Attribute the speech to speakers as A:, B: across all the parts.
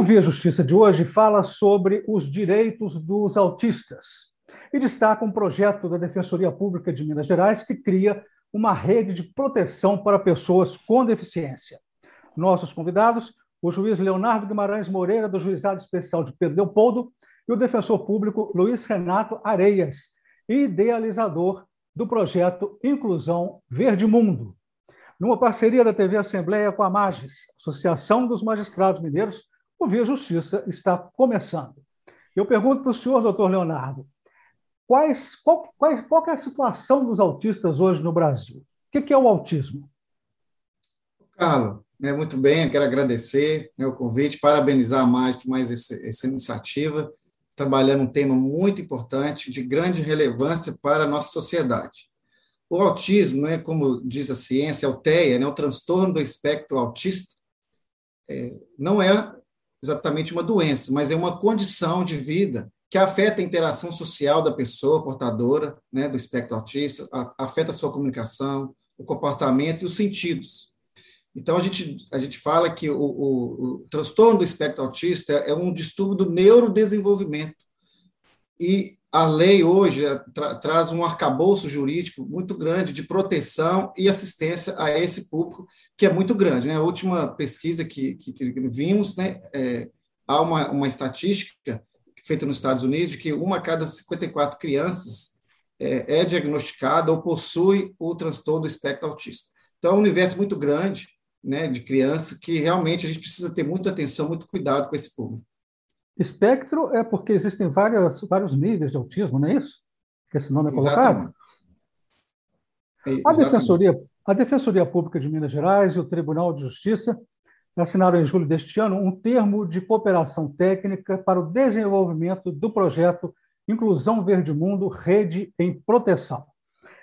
A: O Via Justiça de hoje fala sobre os direitos dos autistas e destaca um projeto da Defensoria Pública de Minas Gerais que cria uma rede de proteção para pessoas com deficiência. Nossos convidados, o juiz Leonardo Guimarães Moreira, do Juizado Especial de Pedro Leopoldo, e o defensor público Luiz Renato Areias, idealizador do projeto Inclusão Verde Mundo. Numa parceria da TV Assembleia com a MAGES, Associação dos Magistrados Mineiros, o Via Justiça está começando. Eu pergunto para o senhor, doutor Leonardo, quais, qual, qual, qual é a situação dos autistas hoje no Brasil? O que é o autismo?
B: Carlos, né, muito bem, eu quero agradecer né, o convite, parabenizar mais por mais essa, essa iniciativa, trabalhando um tema muito importante, de grande relevância para a nossa sociedade. O autismo, né, como diz a ciência, é o TEA, né, o transtorno do espectro autista, é, não é exatamente uma doença, mas é uma condição de vida que afeta a interação social da pessoa portadora né, do espectro autista, afeta a sua comunicação, o comportamento e os sentidos. Então, a gente, a gente fala que o, o, o transtorno do espectro autista é um distúrbio do neurodesenvolvimento. E a lei hoje tra traz um arcabouço jurídico muito grande de proteção e assistência a esse público, que é muito grande. Né? A última pesquisa que, que, que vimos, né, é, há uma, uma estatística feita nos Estados Unidos de que uma a cada 54 crianças é, é diagnosticada ou possui o transtorno do espectro autista. Então, é um universo muito grande né, de criança que realmente a gente precisa ter muita atenção, muito cuidado com esse público.
A: Espectro é porque existem várias, vários níveis de autismo, não é isso? Que esse nome é colocado? Exatamente. A Defensoria, a Defensoria Pública de Minas Gerais e o Tribunal de Justiça assinaram em julho deste ano um termo de cooperação técnica para o desenvolvimento do projeto Inclusão Verde Mundo Rede em Proteção.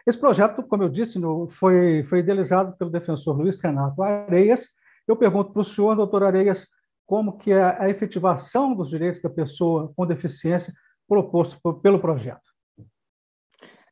A: Esse projeto, como eu disse, foi, foi idealizado pelo defensor Luiz Renato Areias. Eu pergunto para o senhor, doutor Areias, como que é a efetivação dos direitos da pessoa com deficiência proposto pelo projeto.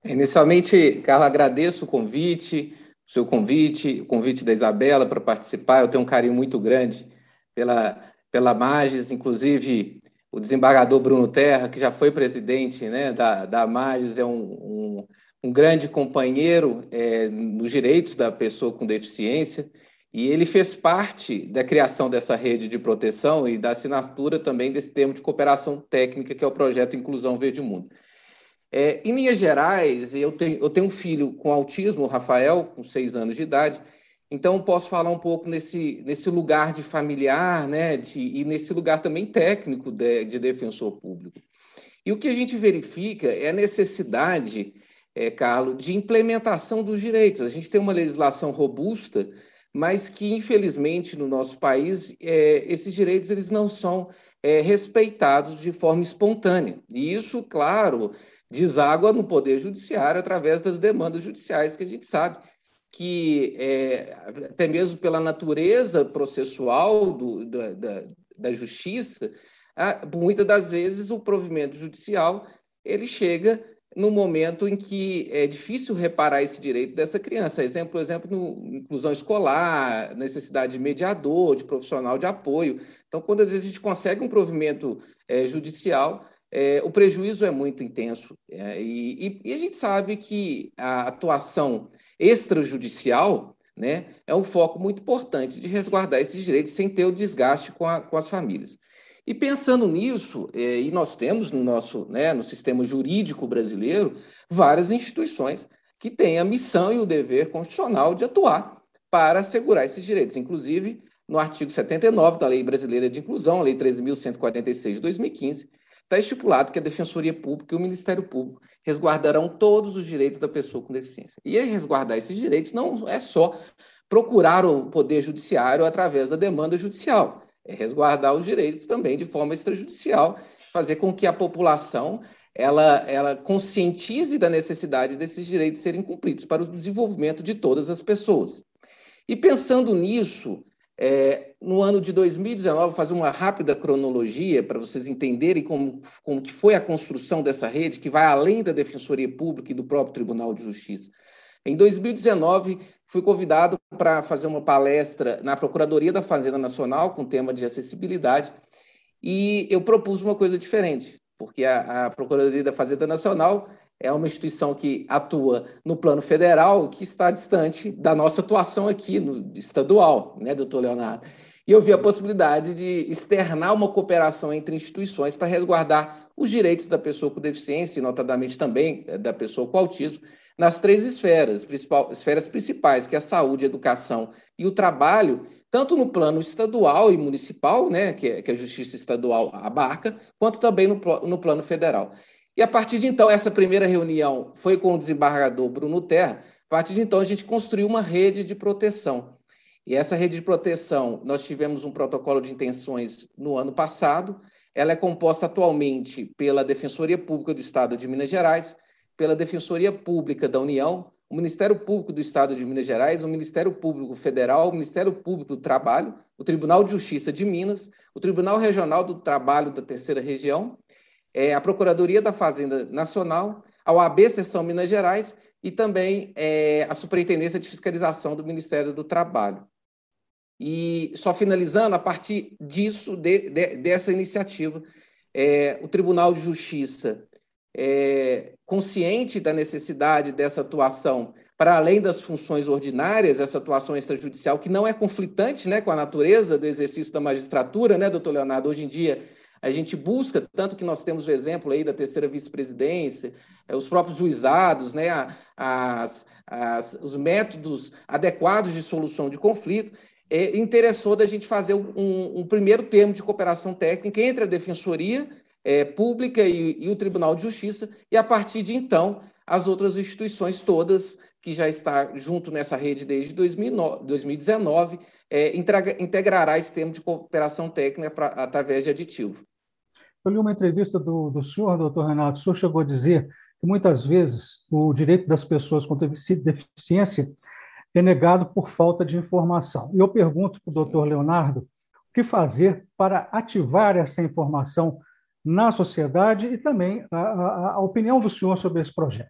C: Inicialmente, Carla, agradeço o convite, seu convite, o convite da Isabela para participar. Eu tenho um carinho muito grande pela, pela Magis, inclusive o desembargador Bruno Terra, que já foi presidente né, da, da Magis, é um, um, um grande companheiro é, nos direitos da pessoa com deficiência. E ele fez parte da criação dessa rede de proteção e da assinatura também desse termo de cooperação técnica, que é o projeto Inclusão Verde Mundo. É, em linhas gerais, eu tenho, eu tenho um filho com autismo, o Rafael, com seis anos de idade, então posso falar um pouco nesse, nesse lugar de familiar né, de, e nesse lugar também técnico de, de defensor público. E o que a gente verifica é a necessidade, é, Carlos, de implementação dos direitos. A gente tem uma legislação robusta mas que, infelizmente, no nosso país, é, esses direitos eles não são é, respeitados de forma espontânea. E isso, claro, deságua no Poder Judiciário através das demandas judiciais, que a gente sabe que, é, até mesmo pela natureza processual do, da, da, da justiça, muitas das vezes o provimento judicial ele chega no momento em que é difícil reparar esse direito dessa criança. Exemplo, exemplo, no inclusão escolar, necessidade de mediador, de profissional de apoio. Então, quando às vezes a gente consegue um provimento é, judicial, é, o prejuízo é muito intenso. É, e, e, a gente sabe que a atuação extrajudicial né, é um foco muito importante de resguardar esses direitos sem ter o desgaste com, a, com as famílias. E pensando nisso, é, e nós temos no nosso, né, no sistema jurídico brasileiro, várias instituições que têm a missão e o dever constitucional de atuar para assegurar esses direitos. Inclusive, no artigo 79 da Lei Brasileira de Inclusão, a Lei 13.146 de 2015, está estipulado que a Defensoria Pública e o Ministério Público resguardarão todos os direitos da pessoa com deficiência. E resguardar esses direitos não é só procurar o Poder Judiciário através da demanda judicial é resguardar os direitos também de forma extrajudicial, fazer com que a população ela, ela conscientize da necessidade desses direitos serem cumpridos para o desenvolvimento de todas as pessoas. E pensando nisso, é, no ano de 2019, vou fazer uma rápida cronologia para vocês entenderem como, como que foi a construção dessa rede, que vai além da Defensoria Pública e do próprio Tribunal de Justiça. Em 2019, fui convidado para fazer uma palestra na Procuradoria da Fazenda Nacional com tema de acessibilidade. E eu propus uma coisa diferente, porque a, a Procuradoria da Fazenda Nacional é uma instituição que atua no plano federal, que está distante da nossa atuação aqui no estadual, né, doutor Leonardo? E eu vi a possibilidade de externar uma cooperação entre instituições para resguardar os direitos da pessoa com deficiência, e notadamente também eh, da pessoa com autismo, nas três esferas, principal, esferas principais, que é a saúde, a educação e o trabalho, tanto no plano estadual e municipal, né, que, é, que a Justiça Estadual abarca, quanto também no, no plano federal. E a partir de então, essa primeira reunião foi com o desembargador Bruno Terra. A partir de então, a gente construiu uma rede de proteção. E essa rede de proteção, nós tivemos um protocolo de intenções no ano passado. Ela é composta atualmente pela Defensoria Pública do Estado de Minas Gerais, pela Defensoria Pública da União, o Ministério Público do Estado de Minas Gerais, o Ministério Público Federal, o Ministério Público do Trabalho, o Tribunal de Justiça de Minas, o Tribunal Regional do Trabalho da Terceira Região, é, a Procuradoria da Fazenda Nacional, a OAB Seção Minas Gerais e também é, a Superintendência de Fiscalização do Ministério do Trabalho. E só finalizando, a partir disso, de, de, dessa iniciativa, é, o Tribunal de Justiça é, consciente da necessidade dessa atuação para além das funções ordinárias, essa atuação extrajudicial, que não é conflitante né, com a natureza do exercício da magistratura, né, doutor Leonardo? Hoje em dia, a gente busca, tanto que nós temos o exemplo aí da terceira vice-presidência, é, os próprios juizados, né, as, as, os métodos adequados de solução de conflito, é, interessou da gente fazer um, um primeiro termo de cooperação técnica entre a defensoria é, Pública e, e, o Tribunal de Justiça, e a partir de então, as outras instituições todas, que já está junto nessa rede desde 2009, 2019, é, integrará esse termo de cooperação técnica pra, através de aditivo.
A: Eu li uma entrevista do, do senhor, doutor Renato, o senhor chegou a dizer que muitas vezes o direito das pessoas com deficiência é negado por falta de informação. E eu pergunto para o doutor Leonardo o que fazer para ativar essa informação na sociedade e também a, a, a opinião do senhor sobre esse projeto.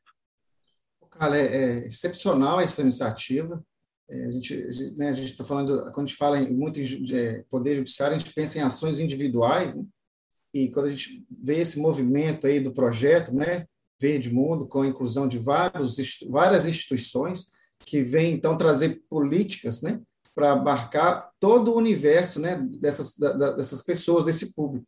B: Cara, é, é excepcional essa iniciativa. É, a gente né, a gente está falando quando a gente fala em muito em é, poder judiciário, a gente pensa em ações individuais, né? e quando a gente vê esse movimento aí do projeto, né, Verde Mundo, com a inclusão de vários, várias instituições que vêm então trazer políticas, né, para abarcar todo o universo, né, dessas da, dessas pessoas, desse público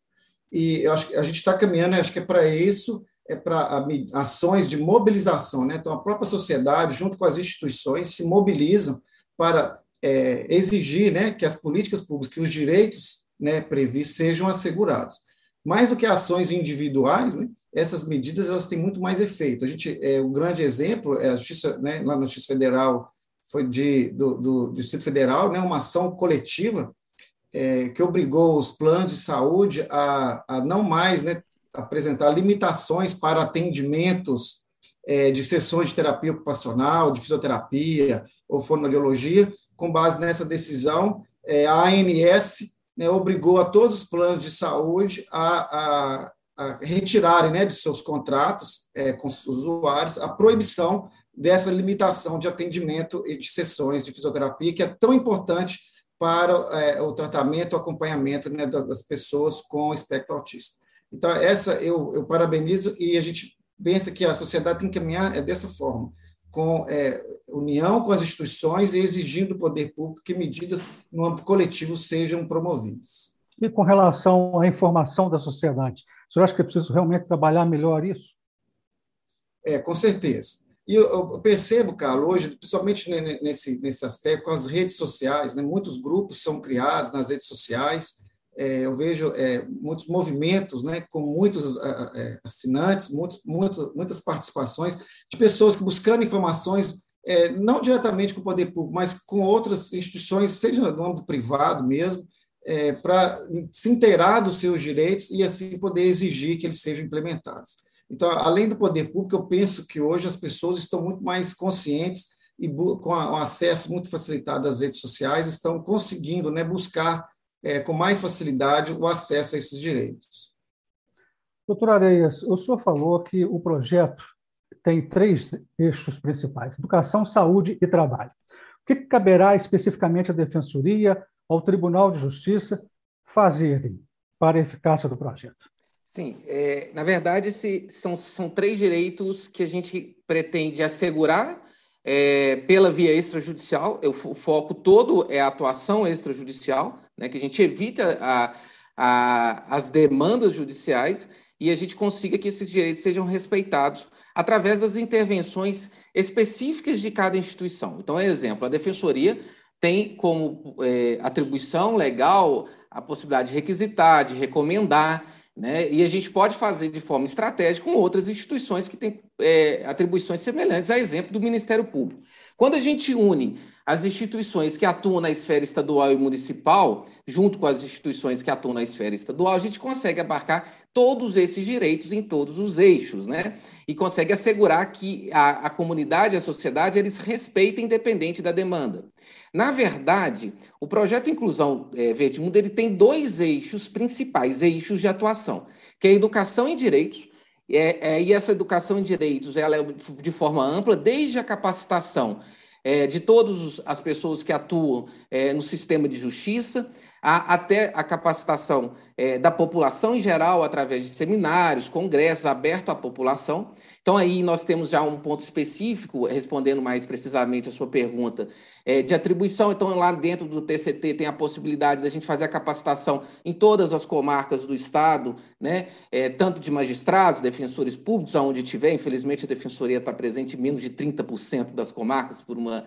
B: e eu acho que a gente está caminhando, acho que é para isso, é para ações de mobilização, né? Então, a própria sociedade, junto com as instituições, se mobilizam para é, exigir né, que as políticas públicas, que os direitos né, previstos sejam assegurados. Mais do que ações individuais, né, essas medidas elas têm muito mais efeito. A gente, é, o grande exemplo é a Justiça, né, lá na Justiça Federal, foi de, do, do, do Distrito Federal, né, uma ação coletiva é, que obrigou os planos de saúde a, a não mais né, apresentar limitações para atendimentos é, de sessões de terapia ocupacional, de fisioterapia ou fonoaudiologia. Com base nessa decisão, é, a ANS né, obrigou a todos os planos de saúde a, a, a retirarem né, de seus contratos é, com os usuários a proibição dessa limitação de atendimento e de sessões de fisioterapia, que é tão importante para é, o tratamento, o acompanhamento né, das pessoas com espectro autista. Então, essa eu, eu, parabenizo e a gente pensa que a sociedade tem que caminhar é dessa forma, com é, união com as instituições e exigindo do poder público que medidas no âmbito coletivo sejam promovidas.
A: E com relação à informação da sociedade, o senhor acha que é preciso realmente trabalhar melhor isso?
B: É, com certeza. E eu, percebo, Carlos, hoje, principalmente nesse, nesse aspecto, com as redes sociais, né, muitos grupos são criados nas redes sociais, é, eu vejo é, muitos movimentos, né, com muitos é, assinantes, muitos, muitos, muitas participações de pessoas que buscando informações, é, não diretamente com o poder público, mas com outras instituições, seja no âmbito privado mesmo, é, para se inteirar dos seus direitos e assim poder exigir que eles sejam implementados. Então, além do poder público, eu penso que hoje as pessoas estão muito mais conscientes e com o acesso muito facilitado às redes sociais, estão conseguindo né, buscar é, com mais facilidade o acesso a esses direitos.
A: Doutor Areias, o senhor falou que o projeto tem três eixos principais: educação, saúde e trabalho. O que caberá especificamente à Defensoria, ao Tribunal de Justiça fazerem para a eficácia do projeto?
C: Sim, é, na verdade, se, são, são três direitos que a gente pretende assegurar é, pela via extrajudicial. Eu, o foco todo é a atuação extrajudicial, né, que a gente evita a, a, as demandas judiciais e a gente consiga que esses direitos sejam respeitados através das intervenções específicas de cada instituição. Então, exemplo, a Defensoria tem como é, atribuição legal a possibilidade de requisitar, de recomendar, né? E a gente pode fazer de forma estratégica com outras instituições que têm é, atribuições semelhantes, a exemplo do Ministério Público. Quando a gente une as instituições que atuam na esfera estadual e municipal, junto com as instituições que atuam na esfera estadual, a gente consegue abarcar todos esses direitos em todos os eixos, né? E consegue assegurar que a, a comunidade a sociedade eles respeitem independente da demanda. Na verdade, o projeto Inclusão é, Verde Mundo ele tem dois eixos principais, eixos de atuação, que é a educação em direitos, é, é, e essa educação em direitos ela é de forma ampla, desde a capacitação é, de todas as pessoas que atuam é, no sistema de justiça, até a capacitação é, da população em geral, através de seminários, congressos abertos à população. Então, aí nós temos já um ponto específico, respondendo mais precisamente a sua pergunta, é, de atribuição. Então, lá dentro do TCT tem a possibilidade da gente fazer a capacitação em todas as comarcas do Estado, né? É, tanto de magistrados, defensores públicos, aonde tiver. Infelizmente, a defensoria está presente em menos de 30% das comarcas por uma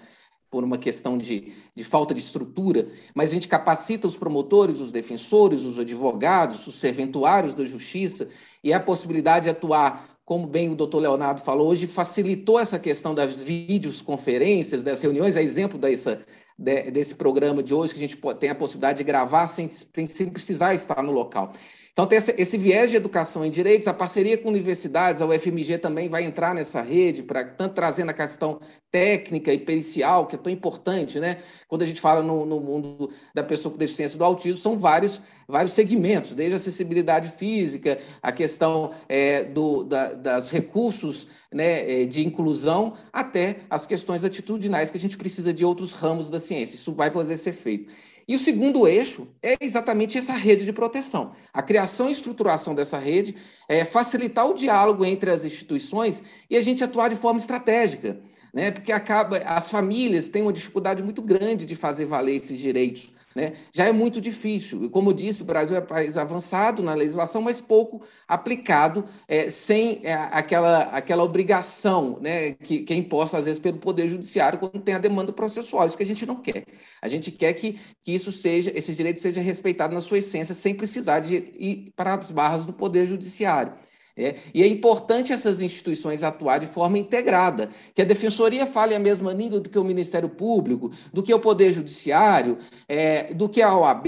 C: por uma questão de, de falta de estrutura, mas a gente capacita os promotores, os defensores, os advogados, os serventuários da justiça, e a possibilidade de atuar, como bem o doutor Leonardo falou hoje, facilitou essa questão das videoconferências, das reuniões, é exemplo dessa, de, desse programa de hoje, que a gente tem a possibilidade de gravar sem, sem precisar estar no local. Então, tem esse, esse, viés de educação em direitos, a parceria com universidades, a UFMG também vai entrar nessa rede, para tanto trazendo a questão técnica e pericial, que é tão importante, né? Quando a gente fala no, no mundo da pessoa com deficiência do autismo, são vários, vários segmentos, desde a acessibilidade física, a questão é, do, da, das recursos né, é, de inclusão, até as questões atitudinais que a gente precisa de outros ramos da ciência. Isso vai poder ser feito. E o segundo eixo é exatamente essa rede de proteção. A criação e estruturação dessa rede é facilitar o diálogo entre as instituições e a gente atuar de forma estratégica, né? Porque acaba as famílias têm uma dificuldade muito grande de fazer valer esses direitos. Né? Já é muito difícil. E, como disse, o Brasil é um país avançado na legislação, mas pouco aplicado, é, sem é, aquela, aquela obrigação né, que, que, é imposta, às vezes, pelo Poder Judiciário quando tem a demanda processual. Isso que a gente não quer. A gente quer que, que isso seja, esses direitos sejam respeitados na sua essência, sem precisar de ir para as barras do Poder Judiciário. É, e é importante essas instituições atuar de forma integrada, que a Defensoria fale a mesma língua do que o Ministério Público, do que o Poder Judiciário, é, do que a OAB,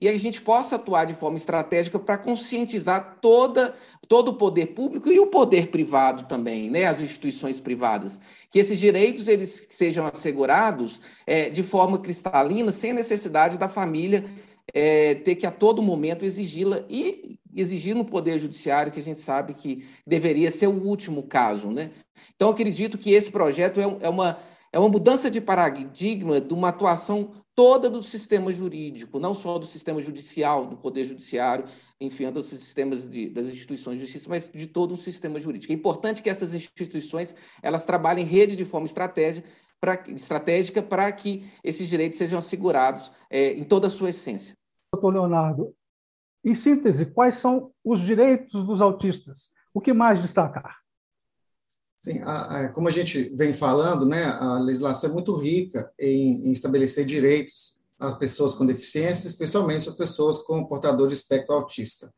C: e a gente possa atuar de forma estratégica para conscientizar toda, todo o poder público e o poder privado também, né, as instituições privadas, que esses direitos eles sejam assegurados é, de forma cristalina, sem necessidade da família é, ter que a todo momento exigi-la e exigir no Poder Judiciário, que a gente sabe que deveria ser o último caso. Né? Então, acredito que esse projeto é, é, uma, é uma mudança de paradigma de uma atuação toda do sistema jurídico, não só do sistema judicial, do Poder Judiciário, enfim, dos sistemas de, das instituições de justiça, mas de todo o sistema jurídico. É importante que essas instituições elas trabalhem em rede de forma estratégica pra, estratégica para que esses direitos sejam assegurados é, em toda a sua essência.
A: Doutor Leonardo, em síntese, quais são os direitos dos autistas? O que mais destacar?
B: Sim, a, a, como a gente vem falando, né, a legislação é muito rica em, em estabelecer direitos às pessoas com deficiência, especialmente às pessoas com portador de espectro autista.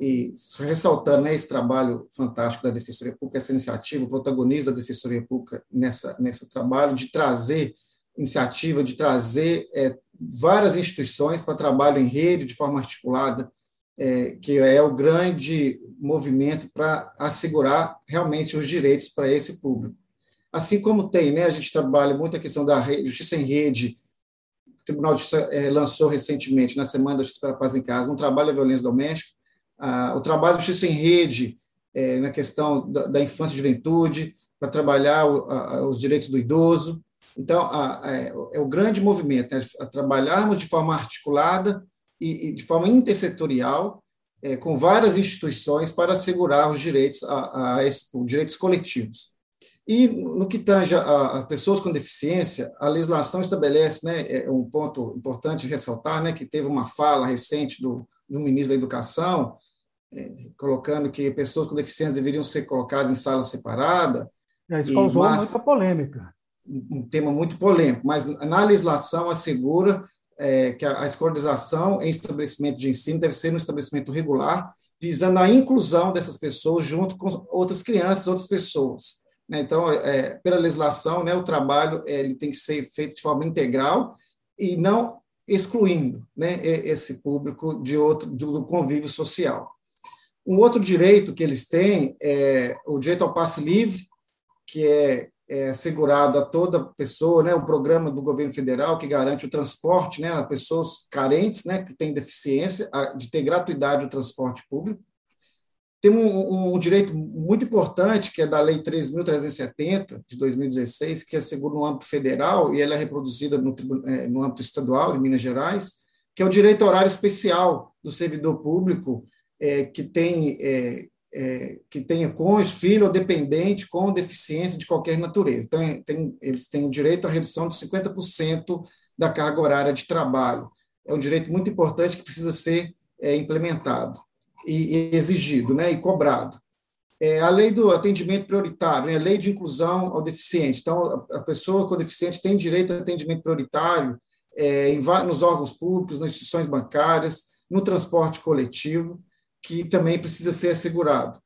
B: E ressaltando né, esse trabalho fantástico da Defensoria Pública, essa iniciativa, o protagonista da Defensoria Pública nessa, nesse trabalho de trazer iniciativa, de trazer é, várias instituições para trabalho em rede, de forma articulada, é, que é o grande movimento para assegurar realmente os direitos para esse público. Assim como tem, né, a gente trabalha muito a questão da justiça em rede, o Tribunal de Justiça é, lançou recentemente, na Semana da Justiça para a Paz em Casa, um trabalho da violência doméstica, ah, o trabalho de justiça em rede é, na questão da, da, infância e juventude, para trabalhar o, a, os direitos do idoso. Então, a, a, é, é o grande movimento, né, trabalharmos de forma articulada e, e de forma intersetorial é, com várias instituições para assegurar os direitos, a, a, esse, os direitos coletivos. E no que tange a, a, pessoas com deficiência, a legislação estabelece, né, é um ponto importante ressaltar, né, que teve uma fala recente do, do ministro da Educação, é, colocando que pessoas com deficiência deveriam ser colocadas em sala separada.
A: É, isso causou muita polêmica.
B: Um tema muito polêmico, mas na legislação assegura é, que a, a escolarização em estabelecimento de ensino deve ser no estabelecimento regular, visando a inclusão dessas pessoas junto com outras crianças, outras pessoas. Né? Então, é, pela legislação, né, o trabalho é, ele tem que ser feito de forma integral e não excluindo né, esse público de outro do convívio social. Um outro direito que eles têm é o direito ao passe livre, que é é, assegurado a toda pessoa, né, o programa do governo federal que garante o transporte né, a pessoas carentes, né, que têm deficiência, a, de ter gratuidade o transporte público. Tem um, um, direito muito importante, que é da Lei 13.370, de 2016, que assegura no âmbito federal, e ela é reproduzida no, é, no âmbito estadual, de Minas Gerais, que é o direito horário especial do servidor público, é, que tem é, é, que tenha cônjuge, filho ou dependente com deficiência de qualquer natureza. Então, tem, eles têm o direito à redução de 50% da carga horária de trabalho. É um direito muito importante que precisa ser é, implementado e, e, exigido né, e cobrado. É, a lei do atendimento prioritário, né, a lei de inclusão ao deficiente. Então, a, a pessoa com deficiente tem direito a atendimento prioritário é, em, nos órgãos públicos, nas instituições bancárias, no transporte coletivo que também precisa ser assegurado.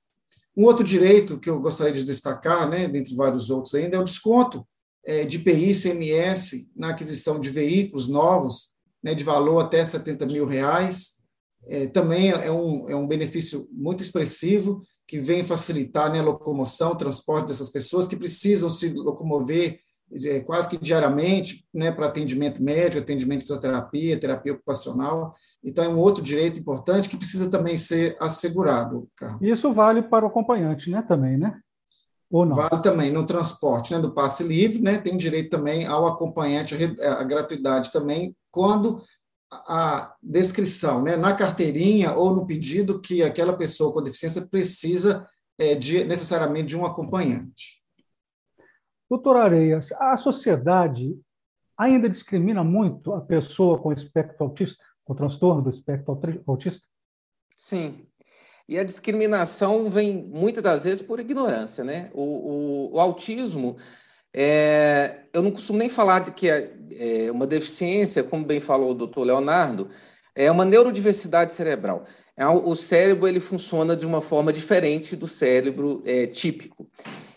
B: Um outro direito que eu gostaria de destacar, né, dentre vários outros ainda, é o desconto é, de PI CMS na aquisição de veículos novos, né, de valor até 70 mil reais. É, também é um, é um benefício muito expressivo que vem facilitar né, a locomoção, o transporte dessas pessoas que precisam se locomover quase que diariamente, né, para atendimento médico, atendimento de fisioterapia, terapia ocupacional. Então, é um outro direito importante que precisa também ser assegurado,
A: Carlos. Isso vale para o acompanhante, né, também, né?
B: Ou não? Vale também no transporte, né, do passe livre, né, tem direito também ao acompanhante, a, a gratuidade também, quando a descrição, né, na carteirinha ou no pedido que aquela pessoa com deficiência precisa é, de, necessariamente de um acompanhante.
A: Doutor Areias, a sociedade ainda discrimina muito a pessoa com espectro autista, com transtorno do espectro autista?
C: Sim. E a discriminação vem muitas das vezes por ignorância, né? O, o, o autismo, é, eu não costumo nem falar de que é, é uma deficiência, como bem falou o doutor Leonardo, é uma neurodiversidade cerebral. É, o cérebro ele funciona de uma forma diferente do cérebro é, típico.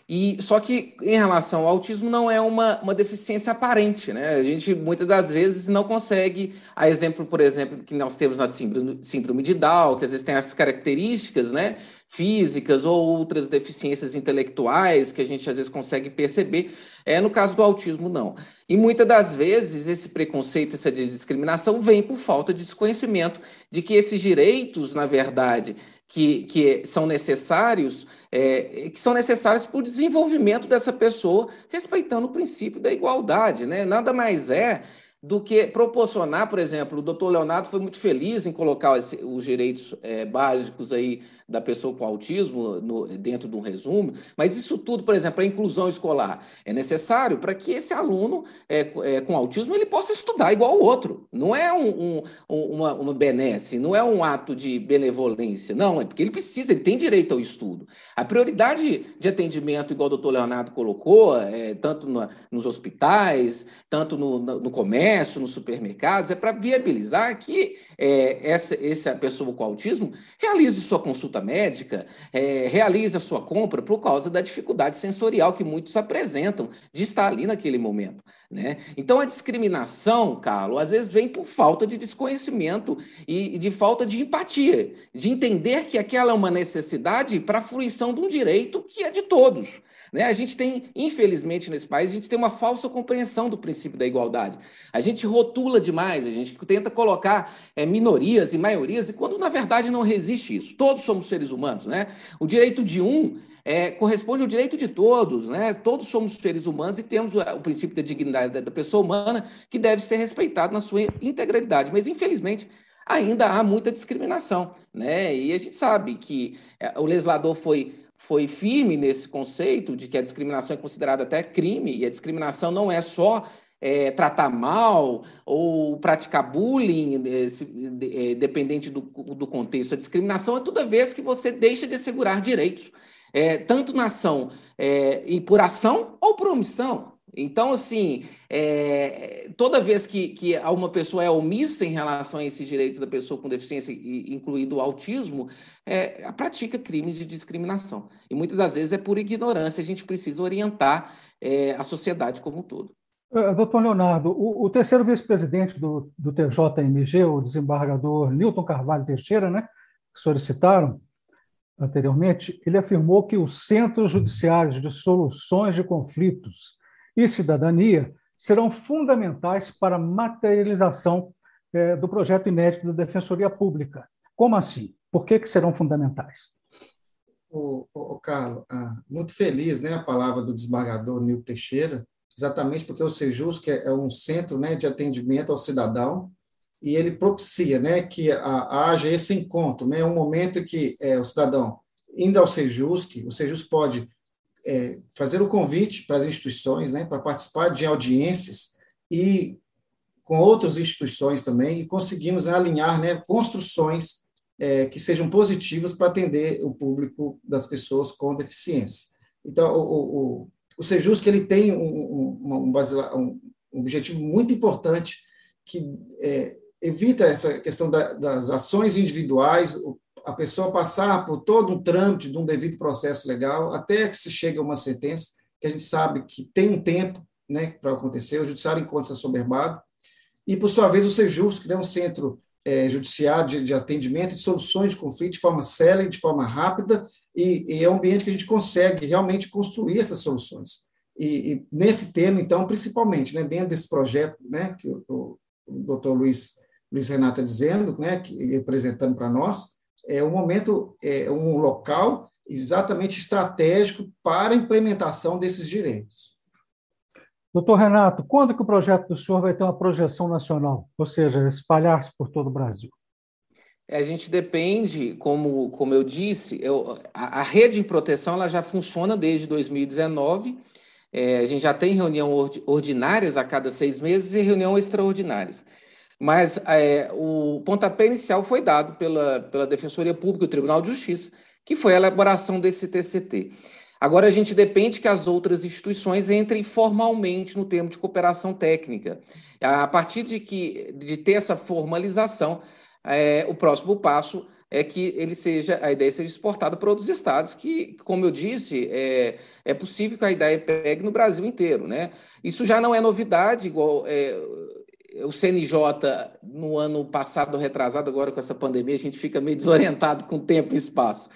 C: E só que em relação ao autismo não é uma, uma deficiência aparente, né? A gente muitas das vezes não consegue, a exemplo, por exemplo, que nós temos na síndrome, síndrome de Down, que às vezes tem as características, né, físicas ou outras deficiências intelectuais que a gente às vezes consegue perceber. É no caso do autismo não. E muitas das vezes esse preconceito, essa discriminação vem por falta de desconhecimento de que esses direitos, na verdade, que, que são necessários, é, que são necessários para o desenvolvimento dessa pessoa, respeitando o princípio da igualdade, né? Nada mais é do que proporcionar, por exemplo, o doutor Leonardo foi muito feliz em colocar os direitos é, básicos aí da pessoa com autismo no, dentro de um resumo, mas isso tudo, por exemplo, a inclusão escolar é necessário para que esse aluno é, é, com autismo ele possa estudar igual o outro. Não é um, um, uma, uma benesse, não é um ato de benevolência, não, é porque ele precisa, ele tem direito ao estudo. A prioridade de atendimento, igual o doutor Leonardo colocou, é, tanto no, nos hospitais, tanto no, no comércio, nos supermercados, é para viabilizar que é, essa, essa pessoa com autismo realize sua consulta médica, é, realize a sua compra por causa da dificuldade sensorial que muitos apresentam de estar ali naquele momento. Né? Então, a discriminação, Carlos, às vezes vem por falta de desconhecimento e de falta de empatia, de entender que aquela é uma necessidade para a fruição de um direito que é de todos. Né? A gente tem, infelizmente, nesse país, a gente tem uma falsa compreensão do princípio da igualdade. A gente rotula demais, a gente tenta colocar é, minorias e maiorias, e quando na verdade não resiste isso. Todos somos seres humanos, né? O direito de um é, corresponde ao direito de todos, né? Todos somos seres humanos e temos o, o princípio da dignidade da pessoa humana que deve ser respeitado na sua integralidade. Mas, infelizmente, ainda há muita discriminação, né? E a gente sabe que é, o legislador foi foi firme nesse conceito de que a discriminação é considerada até crime, e a discriminação não é só é, tratar mal ou praticar bullying, é, dependente do, do, contexto. A discriminação é toda vez que você deixa de assegurar direitos, é, tanto na ação é, e por ação ou por omissão. Então, assim, é, toda vez que, que uma pessoa é omissa em relação a esses direitos da pessoa com deficiência, incluído o autismo, é, pratica crimes de discriminação. E muitas das vezes é por ignorância, a gente precisa orientar é, a sociedade como um todo.
A: É, doutor Leonardo, o, o terceiro vice-presidente do, do TJMG, o desembargador Newton Carvalho Teixeira, né, que solicitaram anteriormente, ele afirmou que os centros judiciários de soluções de conflitos e cidadania serão fundamentais para a materialização é, do projeto inédito da Defensoria Pública. Como assim? Por que, que serão fundamentais?
B: O, o, o Carlos, ah, muito feliz, né, a palavra do desembargador Nil Teixeira, exatamente porque o Sejus que é, é um centro, né, de atendimento ao cidadão e ele propicia, né, que a, haja esse encontro, né, um momento que é, o cidadão indo ao Sejusc, o Sejusc pode é, fazer o convite para as instituições, né, para participar de audiências e com outras instituições também, e conseguimos alinhar né, construções é, que sejam positivas para atender o público das pessoas com deficiência. Então, o, o, o Sejus que ele tem um, um, um, um, objetivo muito importante que é, evita essa questão da, das ações individuais, a pessoa passar por todo um trâmite de um devido processo legal até que se chegue a uma sentença, que a gente sabe que tem um tempo né, para acontecer, o judiciário encontra-se assoberbado, e, por sua vez, o Sejus, que é um centro é, judiciário de, de, atendimento e soluções de conflito de forma célere, de forma rápida, e, e, é um ambiente que a gente consegue realmente construir essas soluções. E, e nesse tema, então, principalmente, né, dentro desse projeto né, que o, o, o doutor Luiz, Luiz Renato está dizendo, né, que, apresentando para nós, é um momento, é um local exatamente estratégico para a implementação desses direitos.
A: Doutor Renato, quando que o projeto do senhor vai ter uma projeção nacional, ou seja, espalhar-se por todo o Brasil?
C: A gente depende, como, como eu disse, eu, a, a, rede de proteção ela já funciona desde 2019. É, a gente já tem reunião ordinárias a cada seis meses e reunião extraordinárias. Mas é, o pontapé inicial foi dado pela, pela Defensoria Pública e o Tribunal de Justiça, que foi a elaboração desse TCT. Agora, a gente depende que as outras instituições entrem formalmente no termo de cooperação técnica. A partir de, que, de ter essa formalização, é, o próximo passo é que ele seja, a ideia seja exportada para outros estados, que, como eu disse, é, é possível que a ideia pegue no Brasil inteiro. Né? Isso já não é novidade, igual é, o CNJ, no ano passado, retrasado, agora com essa pandemia, a gente fica meio desorientado com tempo e espaço.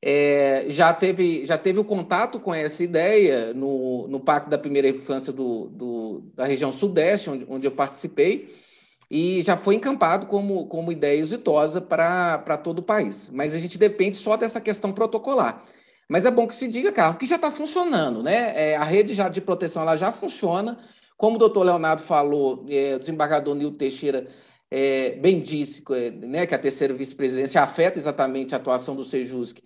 C: É, já, teve, já teve o contato com essa ideia no, no Pacto da Primeira Infância do, do, da região Sudeste, onde, onde eu participei, e já foi encampado como, como ideia exitosa para todo o país. Mas a gente depende só dessa questão protocolar. Mas é bom que se diga, Carlos, que já está funcionando, né? É, a rede já de proteção ela já funciona, como o doutor Leonardo falou, é, o desembargador Nil Teixeira é, bem disse é, né, que a terceira vice-presidência afeta exatamente a atuação do Sejusc.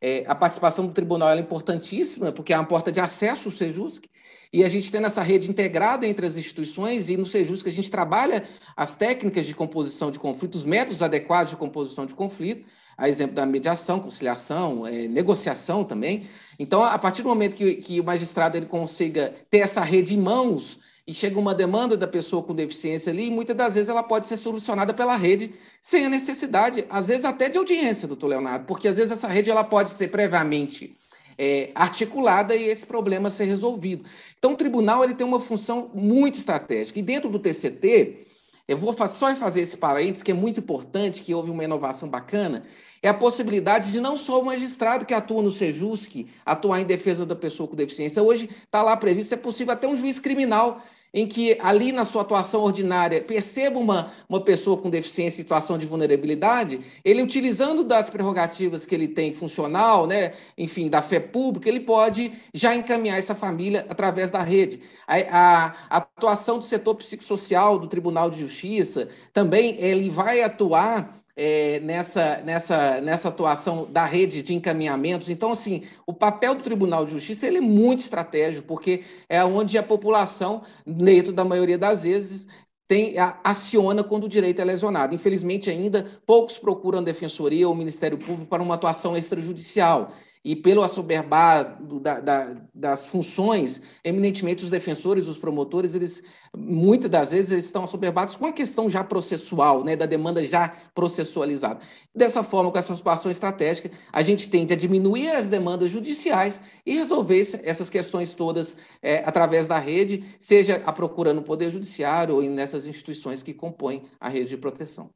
C: É, a participação do tribunal é importantíssima, porque é uma porta de acesso ao Sejusc, e a gente tem essa rede integrada entre as instituições, e no Sejusc a gente trabalha as técnicas de composição de conflito, os métodos adequados de composição de conflito, a exemplo da mediação, conciliação, é, negociação também. Então, a partir do momento que, que o magistrado ele consiga ter essa rede em mãos, e chega uma demanda da pessoa com deficiência ali, e muitas das vezes ela pode ser solucionada pela rede sem a necessidade, às vezes até de audiência, doutor Leonardo, porque às vezes essa rede ela pode ser previamente é, articulada e esse problema ser resolvido. Então, o tribunal ele tem uma função muito estratégica. E dentro do TCT, eu vou só fazer esse parênteses, que é muito importante, que houve uma inovação bacana, é a possibilidade de não só o magistrado que atua no SEJUSC atuar em defesa da pessoa com deficiência. Hoje está lá previsto, é possível até um juiz criminal em que ali na sua atuação ordinária perceba uma, uma pessoa com deficiência em situação de vulnerabilidade, ele utilizando das prerrogativas que ele tem funcional, né, enfim, da fé pública, ele pode já encaminhar essa família através da rede. A, a, a atuação do setor psicossocial do Tribunal de Justiça também ele vai atuar é, nessa, nessa, nessa atuação da rede de encaminhamentos. Então, assim, o papel do Tribunal de Justiça ele é muito estratégico, porque é onde a população, dentro da maioria das vezes, tem, aciona quando o direito é lesionado. Infelizmente, ainda poucos procuram a Defensoria ou o Ministério Público para uma atuação extrajudicial e pelo assoberbar da, da, das funções, eminentemente os defensores, os promotores, eles muitas das vezes eles estão assoberbados com a questão já processual, né, da demanda já processualizada. Dessa forma, com essa situação estratégica, a gente tende a diminuir as demandas judiciais e resolver essas questões todas é, através da rede, seja a procura no Poder Judiciário ou nessas instituições que compõem a rede de proteção.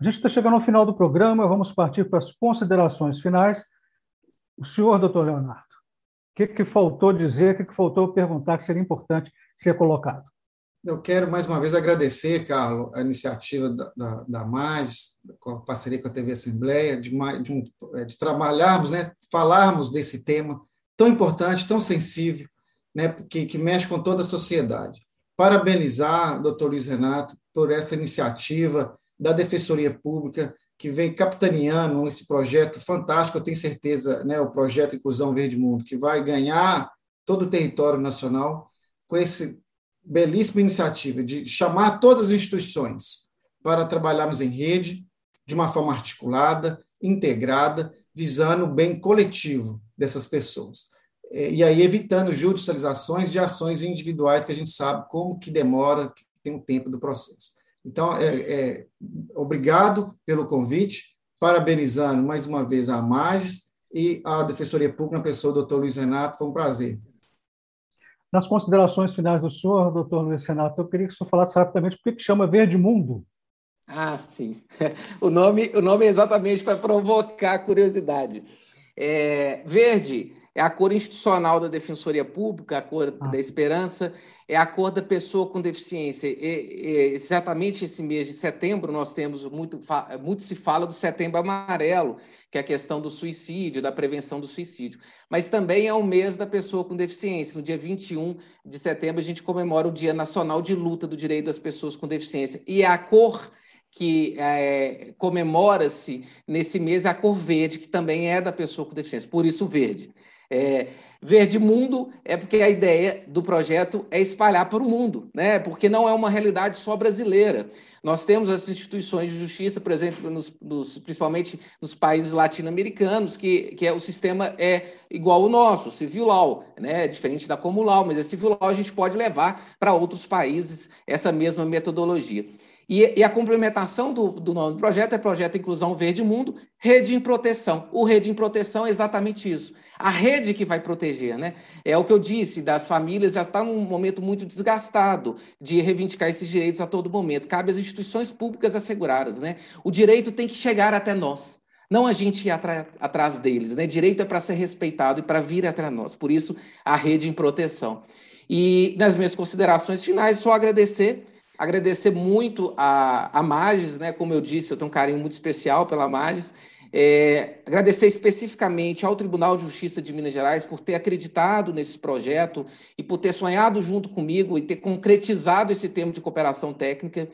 A: A gente está chegando ao final do programa, vamos partir para as considerações finais. O senhor, doutor Leonardo, o que, que faltou dizer, o que, que faltou perguntar que seria importante ser colocado?
B: Eu quero mais uma vez agradecer, Carlos, a iniciativa da, da, da MAGES, com a parceria com a TV Assembleia, de, de, um, é, de trabalharmos, né, falarmos desse tema tão importante, tão sensível, né, que, que mexe com toda a sociedade. Parabenizar o doutor Luiz Renato por essa iniciativa da Defensoria Pública, que vem capitaneando esse projeto fantástico, eu tenho certeza, né, o projeto Inclusão Verde Mundo, que vai ganhar todo o território nacional com essa belíssima iniciativa de chamar todas as instituições para trabalharmos em rede, de uma forma articulada, integrada, visando o bem coletivo dessas pessoas. É, e aí evitando judicializações de ações individuais que a gente sabe como que demora, que tem um tempo do processo. Então, é, é, obrigado pelo convite, parabenizando mais uma vez a Magis e a Defensoria Pública, na pessoa do doutor Luiz Renato, foi um prazer.
A: Nas considerações finais do senhor, doutor Luiz Renato, eu queria que o senhor falasse rapidamente por que chama Verde Mundo.
C: Ah, sim. O nome, o nome é exatamente para provocar curiosidade. É, verde é a cor institucional da Defensoria Pública, a cor ah. da esperança, é a cor da pessoa com deficiência. E, e, exatamente esse mês de setembro, nós temos muito, muito se fala do setembro amarelo, que é a questão do suicídio, da prevenção do suicídio. Mas também é o mês da pessoa com deficiência. No dia 21 de setembro, a gente comemora o Dia Nacional de Luta do Direito das Pessoas com Deficiência. E é a cor que é, comemora-se nesse mês é a cor verde, que também é da pessoa com deficiência, por isso verde. É, Verde Mundo é porque a ideia do projeto é espalhar para o mundo, né? porque não é uma realidade só brasileira. Nós temos as instituições de justiça, por exemplo, nos, nos, principalmente nos países latino-americanos, que, que é, o sistema é igual ao nosso, civil law, né? diferente da comum law, mas a civil law a gente pode levar para outros países essa mesma metodologia. E, e, a complementação do, do nome do projeto é Projeto Inclusão Verde Mundo, Rede em Proteção. O Rede em Proteção é exatamente isso. A rede que vai proteger, né? É o que eu disse, das famílias já está num momento muito desgastado de reivindicar esses direitos a todo momento. Cabe às instituições públicas asseguradas, né? O direito tem que chegar até nós. Não a gente ir atrás deles, né? Direito é para ser respeitado e para vir até nós. Por isso, a rede em proteção. E nas minhas considerações finais, só agradecer agradecer muito a, a Magis, né? Como eu disse, eu tenho um carinho muito especial pela Magis. É, agradecer especificamente ao Tribunal de Justiça de Minas Gerais por ter acreditado nesse projeto e por ter sonhado junto comigo e ter concretizado esse termo de cooperação técnica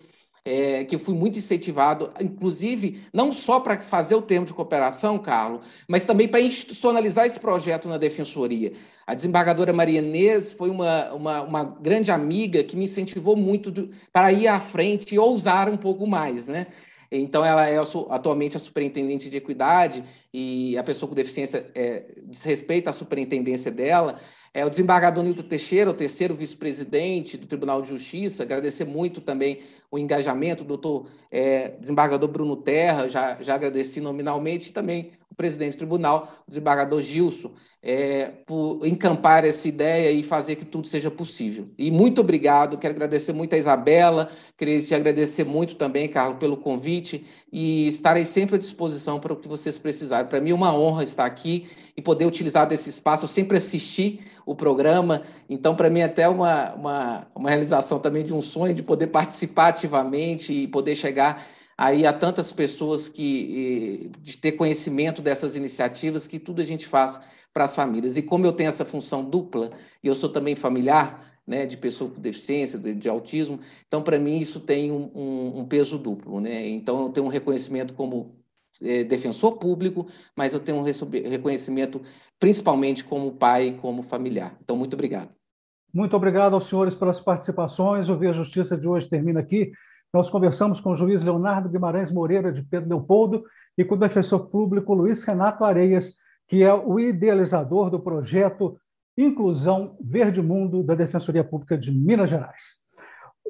C: é, que fui muito incentivado, inclusive, não só para fazer o termo de cooperação, Carlos, mas também para institucionalizar esse projeto na Defensoria. A desembargadora Maria Inês foi uma, uma, uma grande amiga que me incentivou muito do, para ir à frente e ousar um pouco mais, né? Então, ela é atualmente a superintendente de equidade e a pessoa com deficiência é, desrespeita a superintendência dela. É, o desembargador Nilton Teixeira, o terceiro vice-presidente do Tribunal de Justiça, agradecer muito também o engajamento, o doutor é, desembargador Bruno Terra, já, já agradeci nominalmente, e também o presidente do tribunal, o desembargador Gilson, é, por encampar essa ideia e fazer que tudo seja possível. E muito obrigado, quero agradecer muito a Isabela, queria te agradecer muito também, Carlos, pelo convite e estarei sempre à disposição para o que vocês precisarem. Para mim é uma honra estar aqui e poder utilizar desse espaço. Eu sempre assisti o programa, então para mim é até uma, uma, uma realização também de um sonho de poder participar ativamente e poder chegar aí a tantas pessoas que de ter conhecimento dessas iniciativas que tudo a gente faz para as famílias. E como eu tenho essa função dupla, e eu sou também familiar, né, de pessoa com deficiência, de, de autismo, então para mim isso tem um, um, um, peso duplo, né? Então eu tenho um reconhecimento como é, defensor público, mas eu tenho um reconhecimento principalmente como pai e como familiar. Então muito obrigado.
A: Muito obrigado aos senhores pelas participações. O Via Justiça de hoje termina aqui. Nós conversamos com o juiz Leonardo Guimarães Moreira, de Pedro Leopoldo, e com o defensor público Luiz Renato Areias, que é o idealizador do projeto Inclusão Verde Mundo da Defensoria Pública de Minas Gerais.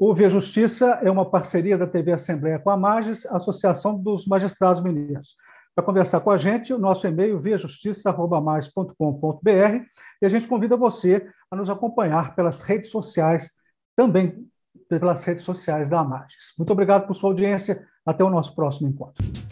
A: O Via Justiça é uma parceria da TV Assembleia com a Magis, Associação dos Magistrados Mineiros. Para conversar com a gente, o nosso e-mail viajustiça.mais.com.br e a gente convida você a nos acompanhar pelas redes sociais, também pelas redes sociais da Magis. Muito obrigado por sua audiência. Até o nosso próximo encontro.